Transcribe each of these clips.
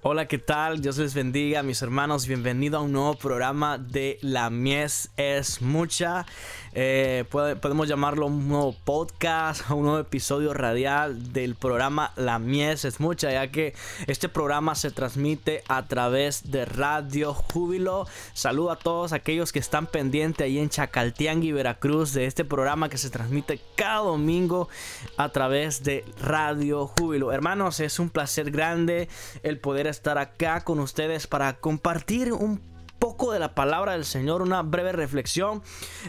Hola, ¿qué tal? Dios les bendiga, mis hermanos. Bienvenido a un nuevo programa de La Mies es Mucha. Eh, podemos llamarlo un nuevo podcast, un nuevo episodio radial del programa La Mies es Mucha, ya que este programa se transmite a través de Radio Júbilo. Saludo a todos aquellos que están pendientes ahí en Chacaltiangui, Veracruz, de este programa que se transmite cada domingo a través de Radio Júbilo. Hermanos, es un placer grande el poder estar acá con ustedes para compartir un poco de la palabra del Señor, una breve reflexión.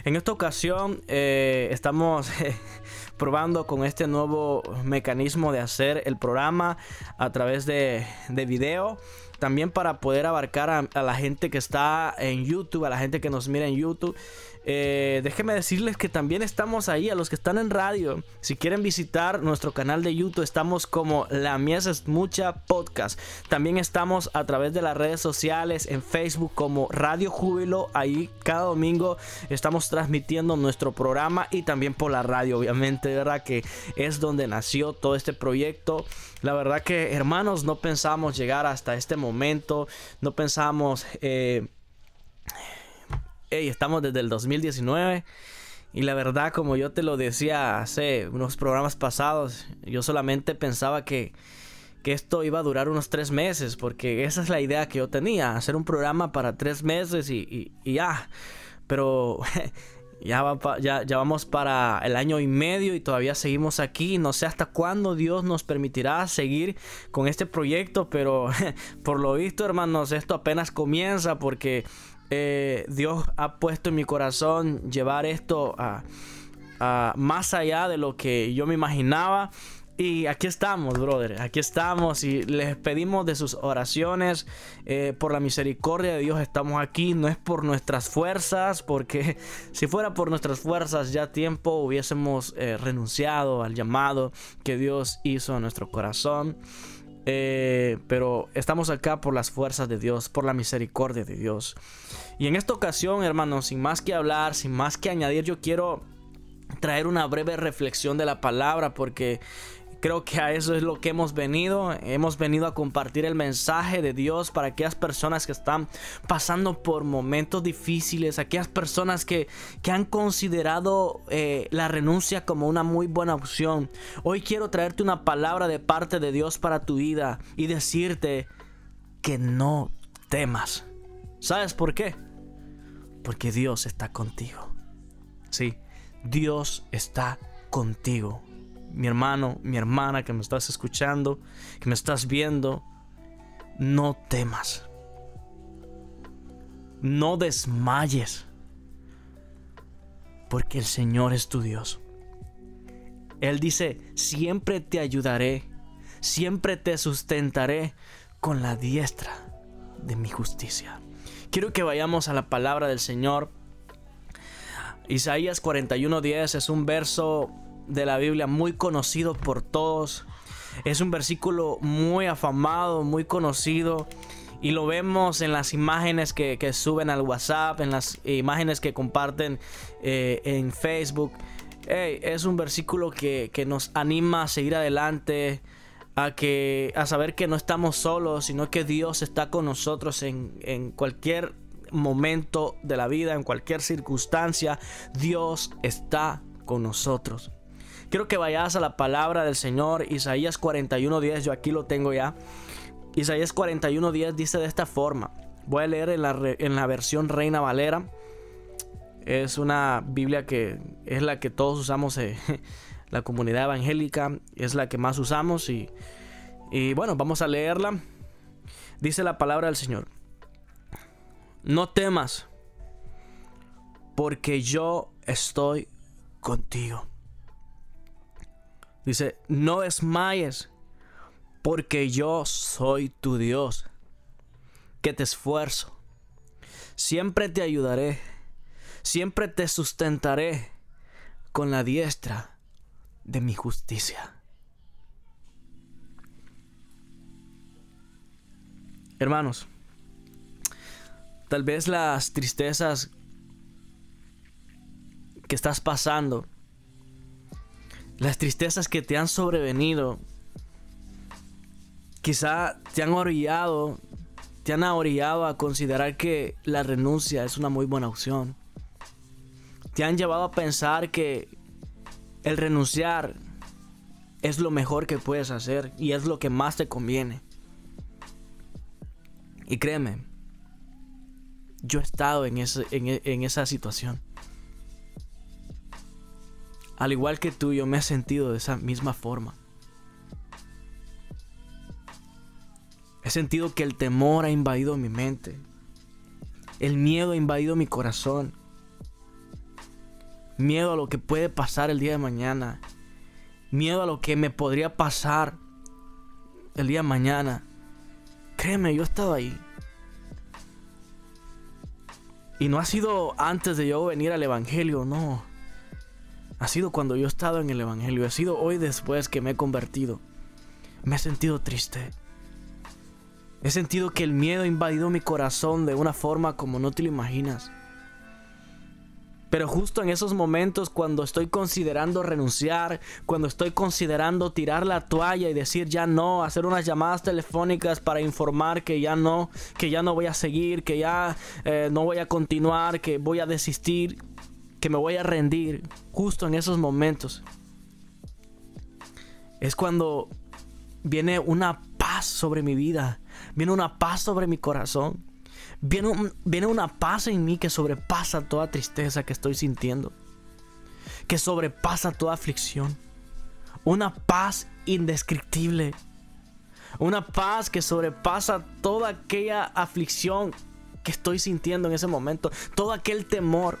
En esta ocasión eh, estamos eh, probando con este nuevo mecanismo de hacer el programa a través de, de video. También para poder abarcar a la gente que está en YouTube, a la gente que nos mira en YouTube. Eh, déjenme decirles que también estamos ahí, a los que están en radio. Si quieren visitar nuestro canal de YouTube, estamos como La Mies es Mucha Podcast. También estamos a través de las redes sociales, en Facebook como Radio Júbilo. Ahí cada domingo estamos transmitiendo nuestro programa y también por la radio, obviamente, ¿verdad? Que es donde nació todo este proyecto. La verdad que, hermanos, no pensamos llegar hasta este momento. No pensamos... Eh, estamos desde el 2019. Y la verdad, como yo te lo decía hace unos programas pasados, yo solamente pensaba que, que esto iba a durar unos tres meses, porque esa es la idea que yo tenía, hacer un programa para tres meses y, ya. Pero ya, ya, ya, vamos para el año y medio y todavía seguimos aquí. No sé hasta cuándo Dios nos permitirá seguir con este proyecto, pero por lo visto, hermanos, esto apenas comienza porque eh, Dios ha puesto en mi corazón llevar esto a, más allá de lo que yo me imaginaba. Y aquí estamos, brother. Aquí estamos y les pedimos de sus oraciones. Eh, por la misericordia de Dios estamos aquí. No es por nuestras fuerzas, porque si fuera por nuestras fuerzas ya tiempo hubiésemos eh, renunciado al llamado que Dios hizo en nuestro corazón. Eh, pero estamos acá por las fuerzas de Dios, por la misericordia de Dios. Y en esta ocasión, hermanos, sin más que hablar, sin más que añadir, yo quiero traer una breve reflexión de la palabra porque Creo que a eso es lo que hemos venido. Hemos venido a compartir el mensaje de Dios para aquellas personas que están pasando por momentos difíciles, aquellas personas que, han considerado eh, la renuncia como una muy buena opción. Hoy quiero traerte una palabra de parte de Dios para tu vida y decirte que no temas. ¿Sabes por qué? Porque Dios está contigo. Sí, Dios está contigo mi hermano, mi hermana que me estás escuchando, que me estás viendo, no temas. No desmayes. Porque el Señor es tu Dios. Él dice, siempre te ayudaré, siempre te sustentaré con la diestra de mi justicia. Quiero que vayamos a la palabra del Señor. Isaías 41:10 es un verso de la Biblia muy conocido por todos. Es un versículo muy afamado, muy conocido. Y lo vemos en las imágenes que, suben al WhatsApp, en las imágenes que comparten eh, en Facebook. es un versículo que, nos anima a seguir adelante, a, que, a saber que no estamos solos, sino que Dios está con nosotros en, en cualquier momento de la vida, en cualquier circunstancia. Dios está con nosotros. Quiero que vayas a la palabra del Señor, Isaías 41.10, yo aquí lo tengo ya. Isaías 41.10 dice de esta forma. Voy a leer en la, versión Reina Valera. Es una Biblia que es la que todos usamos, eh, la comunidad evangélica, es la que más usamos y bueno, vamos a leerla. Dice la palabra del Señor. No temas, porque yo estoy contigo. Dice, no desmayes, porque yo soy tu Dios, que te esfuerzo. Siempre te ayudaré, siempre te sustentaré con la diestra de mi justicia. Hermanos, tal vez las tristezas que estás pasando las tristezas que te han sobrevenido quizá te han orillado, te han orillado a considerar que la renuncia es una muy buena opción. Te han llevado a pensar que el renunciar es lo mejor que puedes hacer y es lo que más te conviene. Y créeme, yo he estado en, en esa situación. Al igual que tú, yo me he sentido de esa misma forma. He sentido que el temor ha invadido mi mente. El miedo ha invadido mi corazón. Miedo a lo que puede pasar el día de mañana. Miedo a lo que me podría pasar el día de mañana. Créeme, yo he estado ahí. Y no ha sido antes de yo venir al Evangelio, no. Ha sido cuando yo he estado en el Evangelio. Ha sido hoy después que me he convertido. Me he sentido triste. He sentido que el miedo ha invadido mi corazón de una forma como no te lo imaginas. Pero justo en esos momentos cuando estoy considerando renunciar, cuando estoy considerando tirar la toalla y decir ya no, hacer unas llamadas telefónicas para informar que ya no, que ya no voy a seguir, que ya eh, no voy a continuar, que voy a desistir, que me voy a rendir, justo en esos momentos, es cuando viene una paz sobre mi vida, viene una paz sobre mi corazón, viene, viene una paz en mí que sobrepasa toda tristeza que estoy sintiendo, que sobrepasa toda aflicción, una paz indescriptible, una paz que sobrepasa toda aquella aflicción que estoy sintiendo en ese momento, todo aquel temor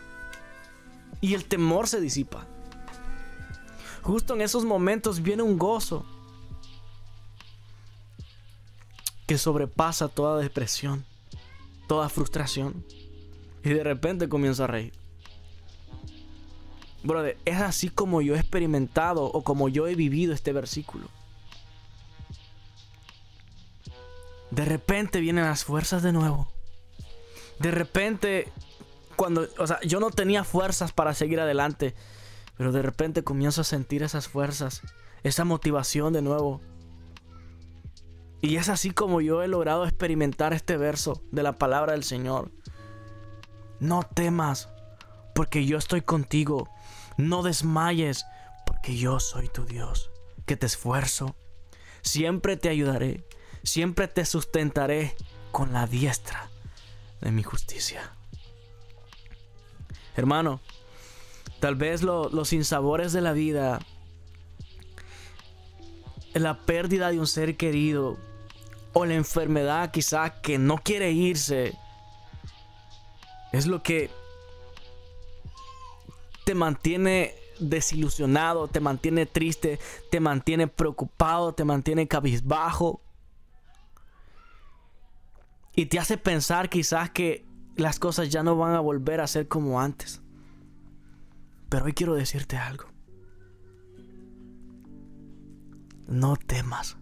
y el temor se disipa. Justo en esos momentos viene un gozo que sobrepasa toda depresión, toda frustración. Y de repente comienzo a reír. Brother, es así como yo he experimentado o como yo he vivido este versículo. De repente vienen las fuerzas de nuevo. De repente cuando, o sea, yo no tenía fuerzas para seguir adelante, pero de repente comienzo a sentir esas fuerzas, esa motivación de nuevo. Y es así como yo he logrado experimentar este verso de la palabra del Señor. No temas, porque yo estoy contigo. No desmayes, porque yo soy tu Dios, que te esfuerzo. Siempre te ayudaré, siempre te sustentaré con la diestra de mi justicia. Hermano, tal vez los sinsabores de la vida, la pérdida de un ser querido o la enfermedad quizás que no quiere irse, es lo que te mantiene desilusionado, te mantiene triste, te mantiene preocupado, te mantiene cabizbajo. Y te hace pensar quizás que las cosas ya no van a volver a ser como antes. Pero hoy quiero decirte algo. No temas,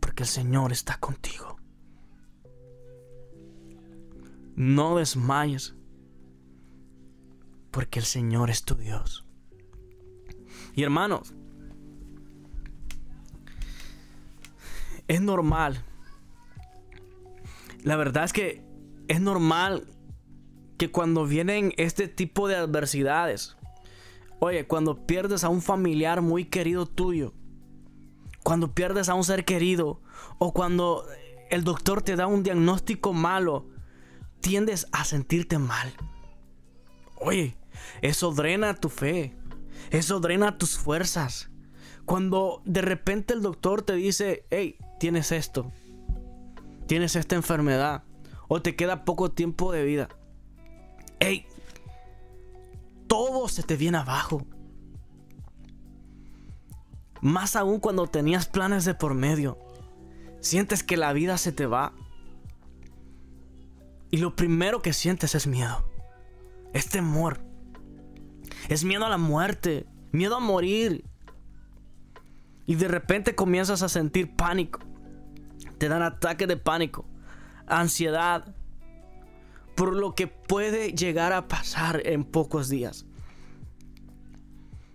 porque el Señor está contigo. No desmayes, porque el Señor es tu Dios. Y hermanos, es normal. La verdad es que es normal que cuando vienen este tipo de adversidades, oye, cuando pierdes a un familiar muy querido tuyo, cuando pierdes a un ser querido o cuando el doctor te da un diagnóstico malo, tiendes a sentirte mal. Oye, eso drena tu fe, eso drena tus fuerzas. Cuando de repente el doctor te dice, hey, tienes esto, tienes esta enfermedad, o te queda poco tiempo de vida hey, todo se te viene abajo. Más aún cuando tenías planes de por medio. Sientes que la vida se te va. Y lo primero que sientes es miedo. Es temor. Es miedo a la muerte. Miedo a morir. Y de repente comienzas a sentir pánico. Te dan ataques de pánico. Ansiedad por lo que puede llegar a pasar en pocos días.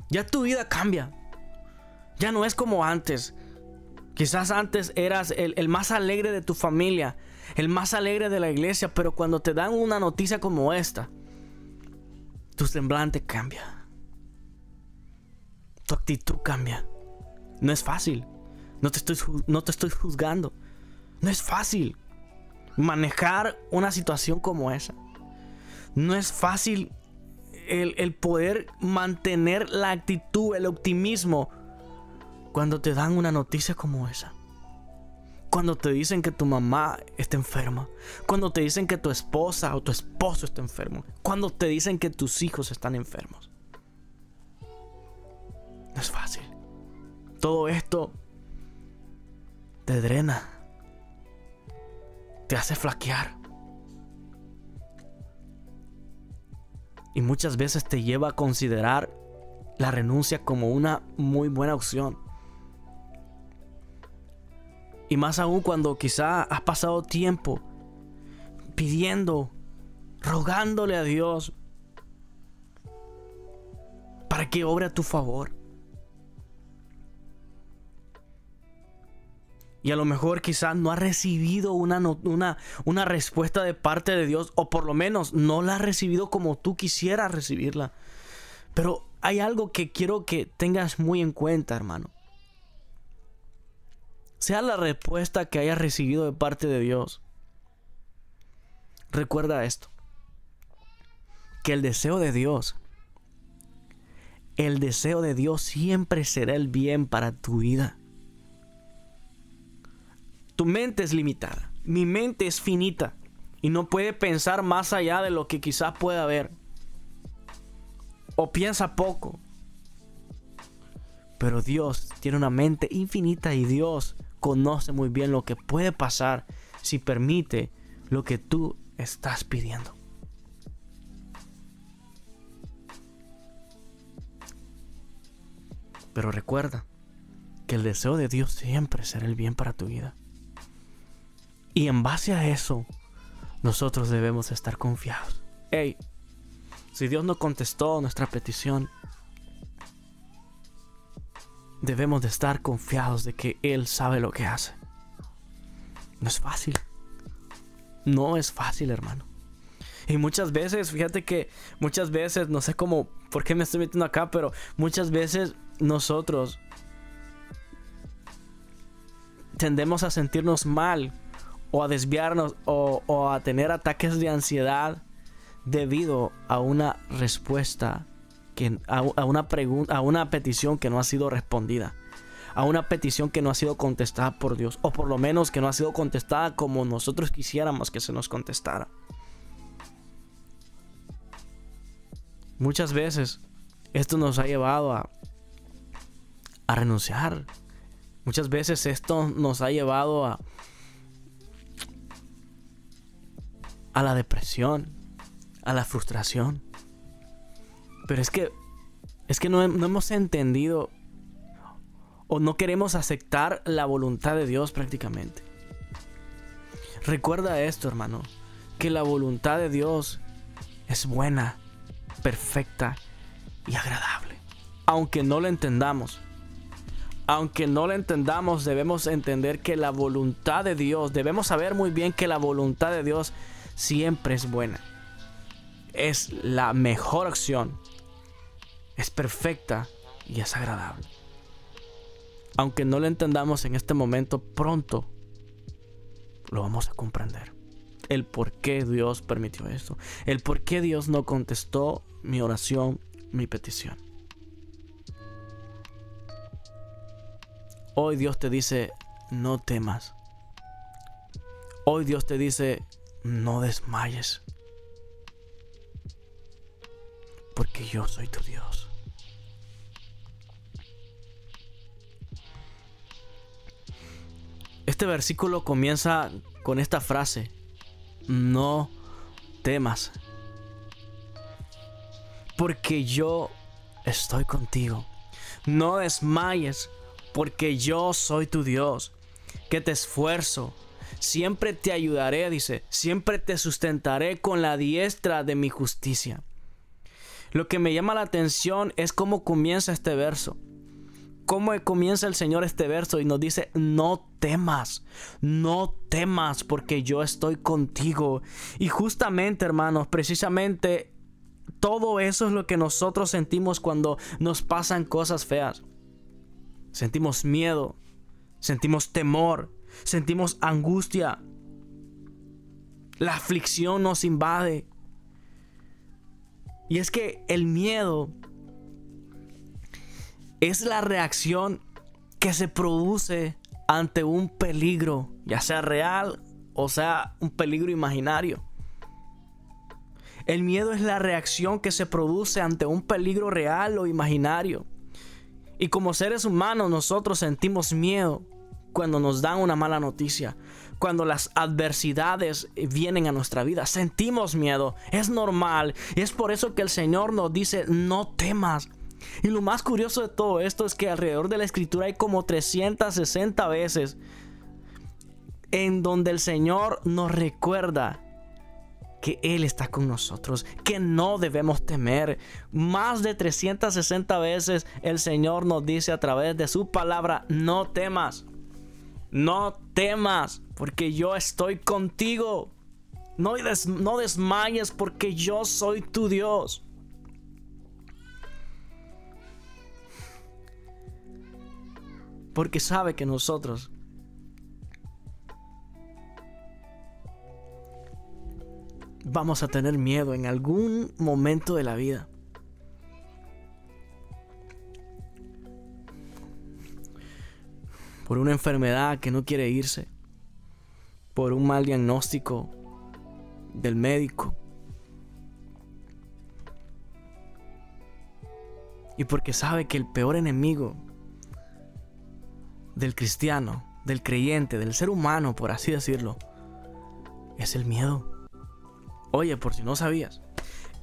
Ya tu vida cambia. Ya no es como antes. Quizás antes eras el, más alegre de tu familia, el más alegre de la iglesia, pero cuando te dan una noticia como esta, tu semblante cambia. Tu actitud cambia. No es fácil. No te estoy, no te estoy juzgando. No es fácil manejar una situación como esa. No es fácil el, el, poder mantener la actitud, el optimismo cuando te dan una noticia como esa. Cuando te dicen que tu mamá está enferma. Cuando te dicen que tu esposa o tu esposo está enfermo. Cuando te dicen que tus hijos están enfermos. No es fácil. Todo esto te drena. Te hace flaquear. Y muchas veces te lleva a considerar la renuncia como una muy buena opción. Y más aún cuando quizá has pasado tiempo pidiendo, rogándole a Dios para que obre a tu favor. Y a lo mejor quizás no has recibido una, una, una, respuesta de parte de Dios, o por lo menos no la has recibido como tú quisieras recibirla. Pero hay algo que quiero que tengas muy en cuenta, hermano. Sea la respuesta que hayas recibido de parte de Dios. Recuerda esto. Que el deseo de Dios, el deseo de Dios siempre será el bien para tu vida. Tu mente es limitada. Mi mente es finita. Y no puede pensar más allá de lo que quizás pueda haber. O piensa poco. Pero Dios tiene una mente infinita y Dios conoce muy bien lo que puede pasar si permite lo que tú estás pidiendo. Pero recuerda que el deseo de Dios siempre será el bien para tu vida. Y en base a eso, nosotros debemos estar confiados. Hey, si Dios no contestó nuestra petición, debemos de estar confiados de que Él sabe lo que hace. No es fácil. No es fácil, hermano. Y muchas veces, fíjate que muchas veces, no sé cómo, por qué me estoy metiendo acá, pero muchas veces nosotros tendemos a sentirnos mal o a desviarnos o, a tener ataques de ansiedad debido a una respuesta que a, una pregunta a una petición que no ha sido respondida a una petición que no ha sido contestada por Dios o por lo menos que no ha sido contestada como nosotros quisiéramos que se nos contestara. Muchas veces esto nos ha llevado a a renunciar. Muchas veces esto nos ha llevado a a la depresión, a la frustración. Pero es que, es que no, hemos entendido o no queremos aceptar la voluntad de Dios prácticamente. Recuerda esto, hermano, que la voluntad de Dios es buena, perfecta y agradable. Aunque no la entendamos, aunque no la entendamos, debemos entender que la voluntad de Dios, debemos saber muy bien que la voluntad de Dios siempre es buena. Es la mejor opción. Es perfecta y es agradable. Aunque no lo entendamos en este momento, pronto lo vamos a comprender. El por qué Dios permitió esto. El por qué Dios no contestó mi oración, mi petición. Hoy Dios te dice, no temas. Hoy Dios te dice, no desmayes, porque yo soy tu Dios. Este versículo comienza con esta frase, no temas, porque yo estoy contigo. No desmayes, porque yo soy tu Dios, que te esfuerzo, Siempre te ayudaré, dice, siempre te sustentaré con la diestra de mi justicia. Lo que me llama la atención es cómo comienza este verso. cómo comienza el Señor este verso y nos dice, no temas, no temas porque yo estoy contigo. Y justamente, hermanos, precisamente todo eso es lo que nosotros sentimos cuando nos pasan cosas feas. Sentimos miedo, sentimos temor, sentimos angustia. La aflicción nos invade. Y es que el miedo es la reacción que se produce ante un peligro, ya sea real o sea un peligro imaginario. El miedo es la reacción que se produce ante un peligro real o imaginario. Y como seres humanos nosotros sentimos miedo cuando nos dan una mala noticia, cuando las adversidades vienen a nuestra vida. Sentimos miedo, es normal. Es por eso que el Señor nos dice, no temas. Y lo más curioso de todo esto es que alrededor de la escritura hay como 360 veces en donde el Señor nos recuerda que Él está con nosotros, que no debemos temer. Más de 360 veces el Señor nos dice a través de su palabra, no temas, no temas, porque yo estoy contigo. No, no desmayes porque yo soy tu Dios. Porque sabe que nosotros vamos a tener miedo en algún momento de la vida. Por una enfermedad que no quiere irse. Por un mal diagnóstico del médico. Y porque sabe que el peor enemigo del cristiano, del creyente, del ser humano, por así decirlo, es el miedo. Oye, por si no sabías,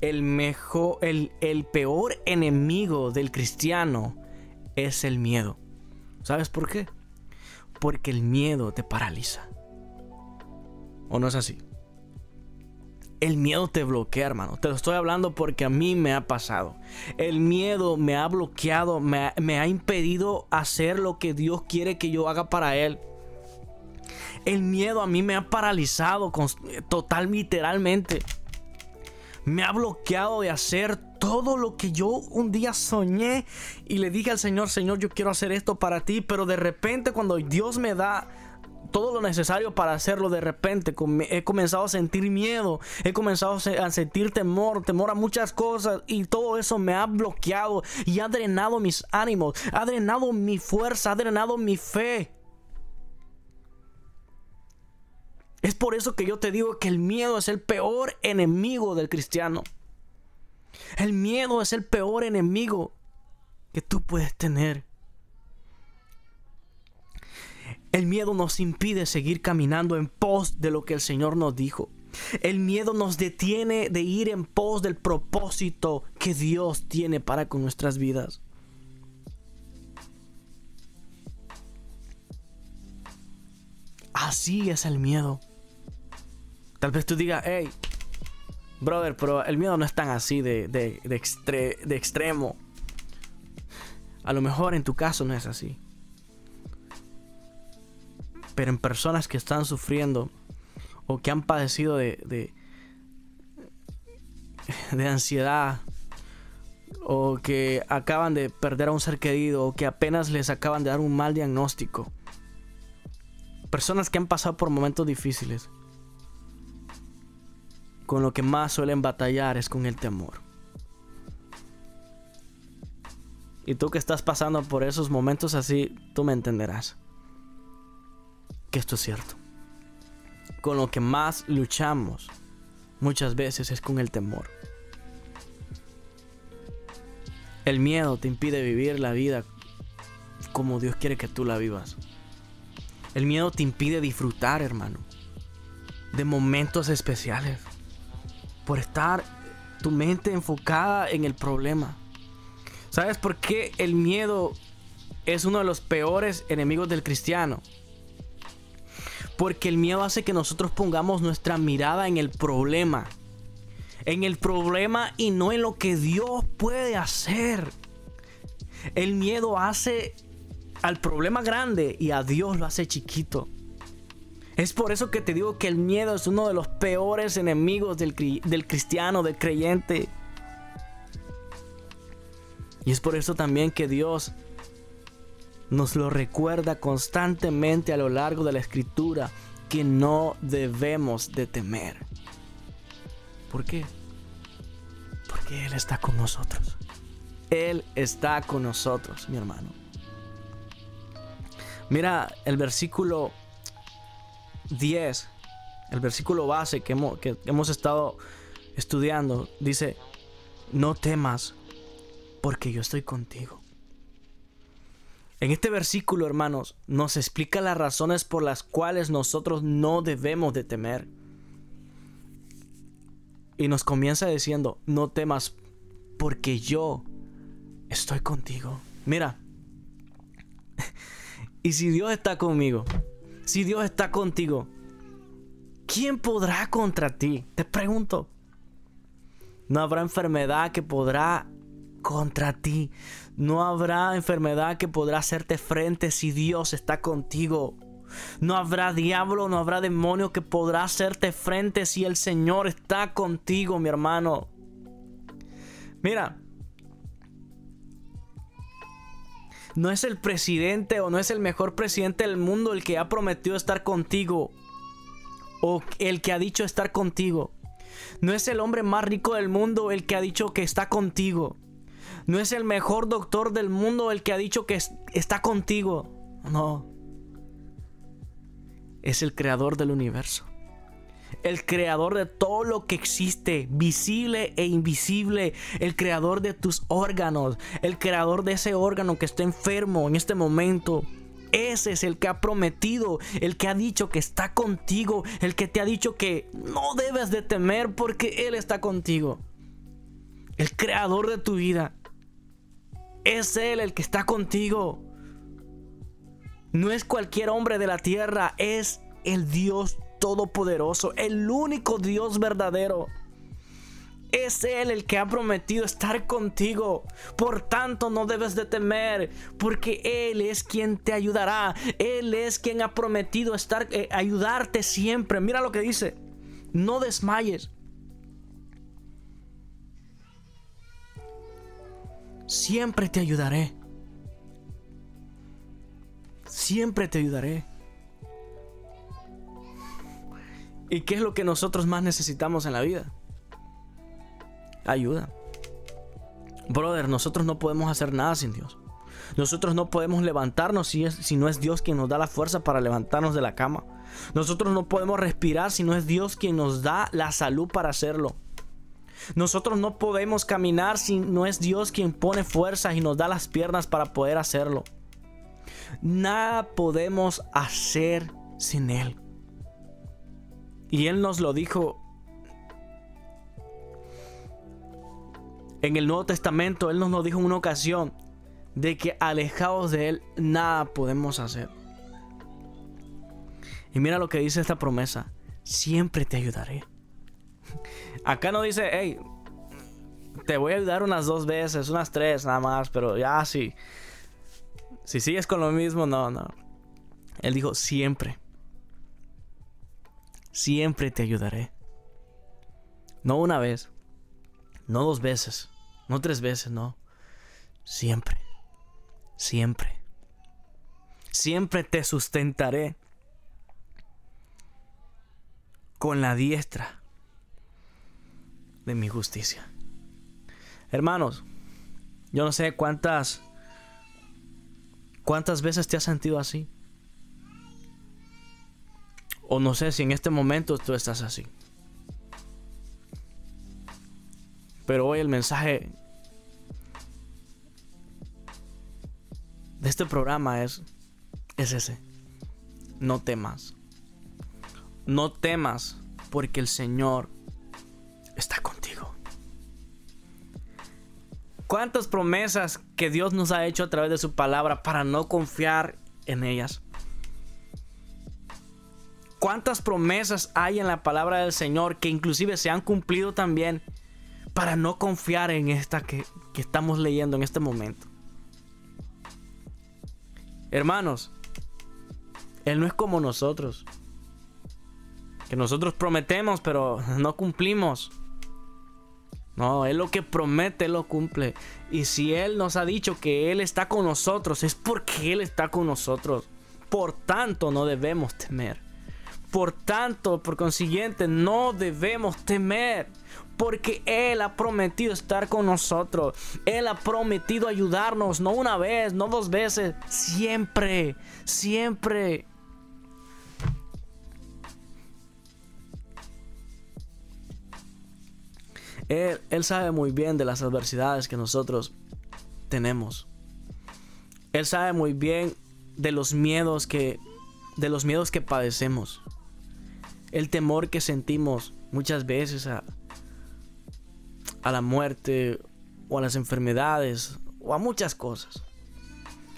el mejor, el, el peor enemigo del cristiano es el miedo. ¿Sabes por qué? Porque el miedo te paraliza. ¿O no es así? El miedo te bloquea, hermano. Te lo estoy hablando porque a mí me ha pasado. El miedo me ha bloqueado, me ha, impedido hacer lo que Dios quiere que yo haga para Él. El miedo a mí me ha paralizado total literalmente. Me ha bloqueado de hacer todo lo que yo un día soñé y le dije al Señor, Señor, yo quiero hacer esto para ti, pero de repente cuando Dios me da todo lo necesario para hacerlo de repente. He comenzado a sentir miedo, he comenzado a sentir temor, temor a muchas cosas y todo eso me ha bloqueado y ha drenado mis ánimos, ha drenado mi fuerza, ha drenado mi fe. Es por eso que yo te digo que el miedo es el peor enemigo del cristiano. El miedo es el peor enemigo que tú puedes tener. El miedo nos impide seguir caminando en pos de lo que el Señor nos dijo. El miedo nos detiene de ir en pos del propósito que Dios tiene para con nuestras vidas. Así es el miedo. Tal vez tú digas, hey, brother, pero el miedo no es tan así de, de, de extremo. A lo mejor en tu caso no es así. Pero en personas que están sufriendo o que han padecido de, de, de ansiedad o que acaban de perder a un ser querido o que apenas les acaban de dar un mal diagnóstico. Personas que han pasado por momentos difíciles con lo que más suelen batallar es con el temor. Y tú que estás pasando por esos momentos así, tú me entenderás que esto es cierto. Con lo que más luchamos muchas veces es con el temor. El miedo te impide vivir la vida como Dios quiere que tú la vivas. El miedo te impide disfrutar, hermano, de momentos especiales por estar tu mente enfocada en el problema. ¿Sabes por qué el miedo es uno de los peores enemigos del cristiano? Porque el miedo hace que nosotros pongamos nuestra mirada en el problema. En el problema y no en lo que Dios puede hacer. El miedo hace al problema grande y a Dios lo hace chiquito. Es por eso que te digo que el miedo es uno de los peores enemigos del, del cristiano, del creyente. Y es por eso también que Dios nos lo recuerda constantemente a lo largo de la escritura que no debemos de temer. ¿Por qué? Porque Él está con nosotros. Él está con nosotros, mi hermano. Mira el versículo 10, el versículo base que hemos, estado estudiando, dice, no temas porque yo estoy contigo. En este versículo, hermanos, nos explica las razones por las cuales nosotros no debemos de temer. Y nos comienza diciendo, no temas porque yo estoy contigo. Mira, y si Dios está conmigo, si Dios está contigo, ¿quién podrá contra ti? Te pregunto. No habrá enfermedad que podrá contra ti. No habrá enfermedad que podrá hacerte frente si Dios está contigo. No habrá diablo, no habrá demonio que podrá hacerte frente si el Señor está contigo, mi hermano. Mira, no es el presidente o no es el mejor presidente del mundo el que ha prometido estar contigo o el que ha dicho estar contigo. No es el hombre más rico del mundo el que ha dicho que está contigo. No es el mejor doctor del mundo el que ha dicho que está contigo. No. Es el creador del universo. El creador de todo lo que existe, visible e invisible. El creador de tus órganos. El creador de ese órgano que está enfermo en este momento. Ese es el que ha prometido, el que ha dicho que está contigo, el que te ha dicho que no debes de temer porque Él está contigo. El creador de tu vida. Es Él el que está contigo. No es cualquier hombre de la tierra, es el Dios Todopoderoso, el único Dios verdadero. Es Él el que ha prometido estar contigo. Por tanto, no debes de temer, porque Él es quien te ayudará. Él es quien ha prometido estar, eh, ayudarte siempre. Mira lo que dice. No desmayes. siempre te ayudaré. Siempre te ayudaré. ¿Y qué es lo que nosotros más necesitamos en la vida? Ayuda. Brother, nosotros no podemos hacer nada sin Dios. Nosotros no podemos levantarnos si, si no es Dios quien nos da la fuerza para levantarnos de la cama. Nosotros no podemos respirar si no es Dios quien nos da la salud para hacerlo. Nosotros no podemos caminar si no es Dios quien pone fuerzas y nos da las piernas para poder hacerlo. Nada podemos hacer sin Él. Y Él nos lo dijo en el Nuevo Testamento. Él nos lo dijo en una ocasión de que alejados de Él nada podemos hacer. Y mira lo que dice esta promesa. Siempre te ayudaré. Acá no dice, hey, te voy a ayudar unas dos veces, unas tres nada más, pero ya sí. Si sigues con lo mismo, no, no. Él dijo, siempre. Siempre te ayudaré. No una vez, no dos veces, no tres veces, no. Siempre. Siempre. Siempre te sustentaré con la diestra de mi justicia. Hermanos, yo no sé cuántas cuántas veces te has sentido así. O no sé si en este momento tú estás así. Pero hoy el mensaje de este programa es es ese. No temas. No temas porque el Señor está contigo. ¿Cuántas promesas que Dios nos ha hecho a través de su palabra para no confiar en ellas? ¿Cuántas promesas hay en la palabra del Señor que inclusive se han cumplido también para no confiar en esta que, que estamos leyendo en este momento? Hermanos, Él no es como nosotros. Que nosotros prometemos, pero no cumplimos. No, Él lo que promete, lo cumple. Y si Él nos ha dicho que Él está con nosotros, es porque Él está con nosotros. Por tanto, no debemos temer. Por tanto, por consiguiente, no debemos temer. Porque Él ha prometido estar con nosotros. Él ha prometido ayudarnos, no una vez, no dos veces, siempre, siempre. Él, sabe muy bien de las adversidades que nosotros tenemos. Él sabe muy bien de los miedos que de los miedos que padecemos. El temor que sentimos muchas veces a, a la muerte o a las enfermedades o a muchas cosas.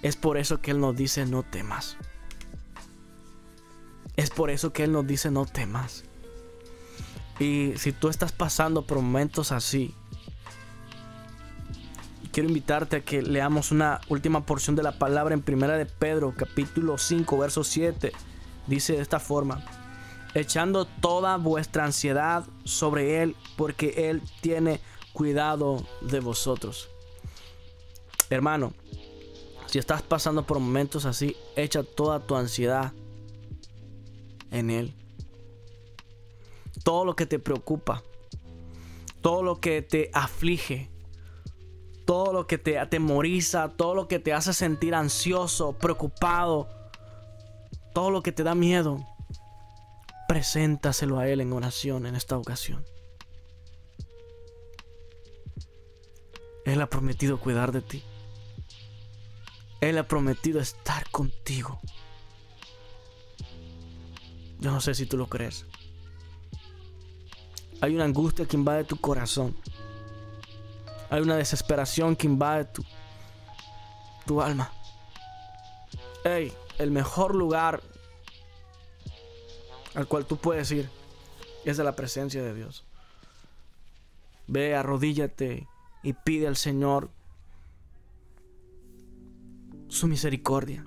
Es por eso que Él nos dice no temas. Es por eso que Él nos dice no temas. Y si tú estás pasando por momentos así, quiero invitarte a que leamos una última porción de la palabra en Primera de Pedro, capítulo 5, verso 7. Dice de esta forma: echando toda vuestra ansiedad sobre él, porque él tiene cuidado de vosotros. Hermano, si estás pasando por momentos así, echa toda tu ansiedad en Él. Todo lo que te preocupa, todo lo que te aflige, todo lo que te atemoriza, todo lo que te hace sentir ansioso, preocupado, todo lo que te da miedo, preséntaselo a Él en oración en esta ocasión. Él ha prometido cuidar de ti. Él ha prometido estar contigo. Yo no sé si tú lo crees. Hay una angustia que invade tu corazón. Hay una desesperación que invade tu, tu alma. Hey, el mejor lugar al cual tú puedes ir es de la presencia de Dios. Ve, arrodíllate y pide al Señor su misericordia.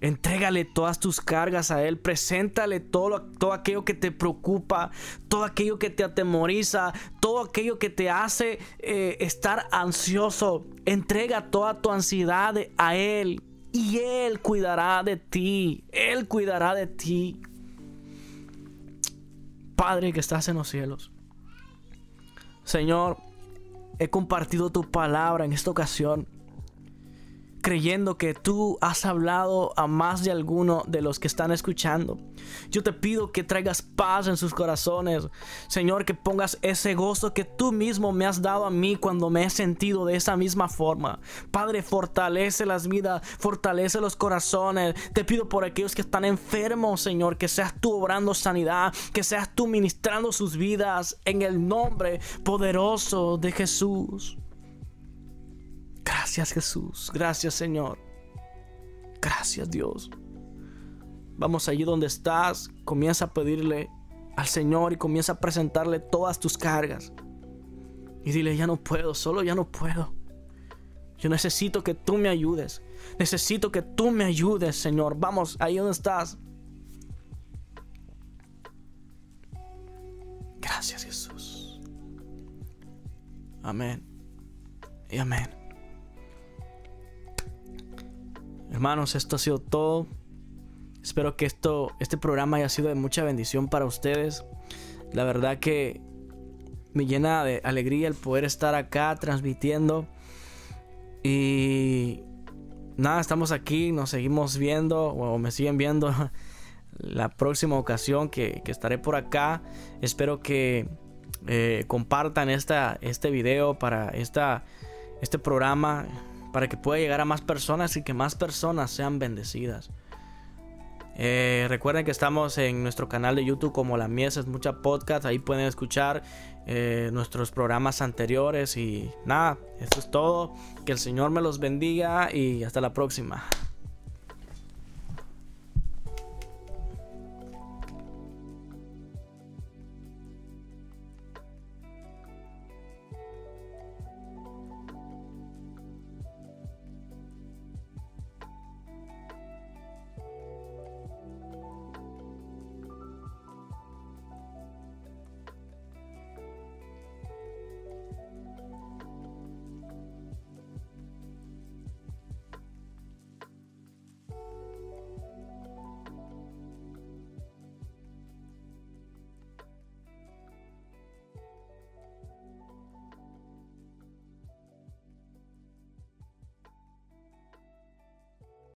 Entrégale todas tus cargas a Él. Preséntale todo, todo aquello que te preocupa, todo aquello que te atemoriza, todo aquello que te hace eh, estar ansioso. Entrega toda tu ansiedad a Él y Él cuidará de ti. Él cuidará de ti. Padre que estás en los cielos. Señor, he compartido tu palabra en esta ocasión creyendo que tú has hablado a más de alguno de los que están escuchando. Yo te pido que traigas paz en sus corazones. Señor, que pongas ese gozo que tú mismo me has dado a mí cuando me he sentido de esa misma forma. Padre, fortalece las vidas, fortalece los corazones. Te pido por aquellos que están enfermos, Señor, que seas tú obrando sanidad, que seas tú ministrando sus vidas en el nombre poderoso de Jesús. Gracias Jesús, gracias Señor. Gracias Dios. Vamos allí donde estás, comienza a pedirle al Señor y comienza a presentarle todas tus cargas. Y dile, ya no puedo, solo ya no puedo. Yo necesito que tú me ayudes. Necesito que tú me ayudes, Señor. Vamos, ahí donde estás. Gracias, Jesús. Amén. Y amén. Hermanos, esto ha sido todo. Espero que esto, este programa haya sido de mucha bendición para ustedes. La verdad que me llena de alegría el poder estar acá transmitiendo. Y nada, estamos aquí, nos seguimos viendo o me siguen viendo la próxima ocasión que, estaré por acá. Espero que eh, compartan esta, este video para esta, este programa para que pueda llegar a más personas y que más personas sean bendecidas. Eh, recuerden que estamos en nuestro canal de YouTube como La Mies es Mucha Podcast. Ahí pueden escuchar eh, nuestros programas anteriores. Y nada, eso es todo. Que el Señor me los bendiga y hasta la próxima.